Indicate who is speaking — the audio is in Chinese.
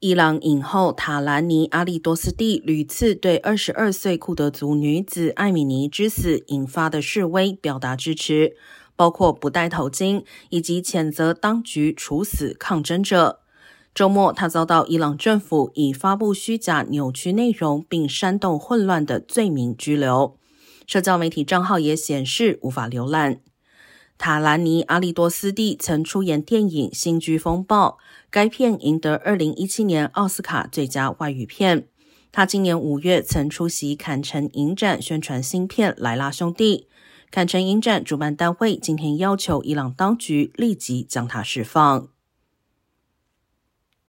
Speaker 1: 伊朗影后塔兰尼阿利多斯蒂屡次对二十二岁库德族女子艾米尼之死引发的示威表达支持，包括不戴头巾以及谴责当局处死抗争者。周末，他遭到伊朗政府以发布虚假、扭曲内容并煽动混乱的罪名拘留。社交媒体账号也显示无法浏览。塔兰尼阿利多斯蒂曾出演电影《新居风暴》，该片赢得二零一七年奥斯卡最佳外语片。他今年五月曾出席坎城影展宣传新片《莱拉兄弟》。坎城影展主办单位今天要求伊朗当局立即将他释放。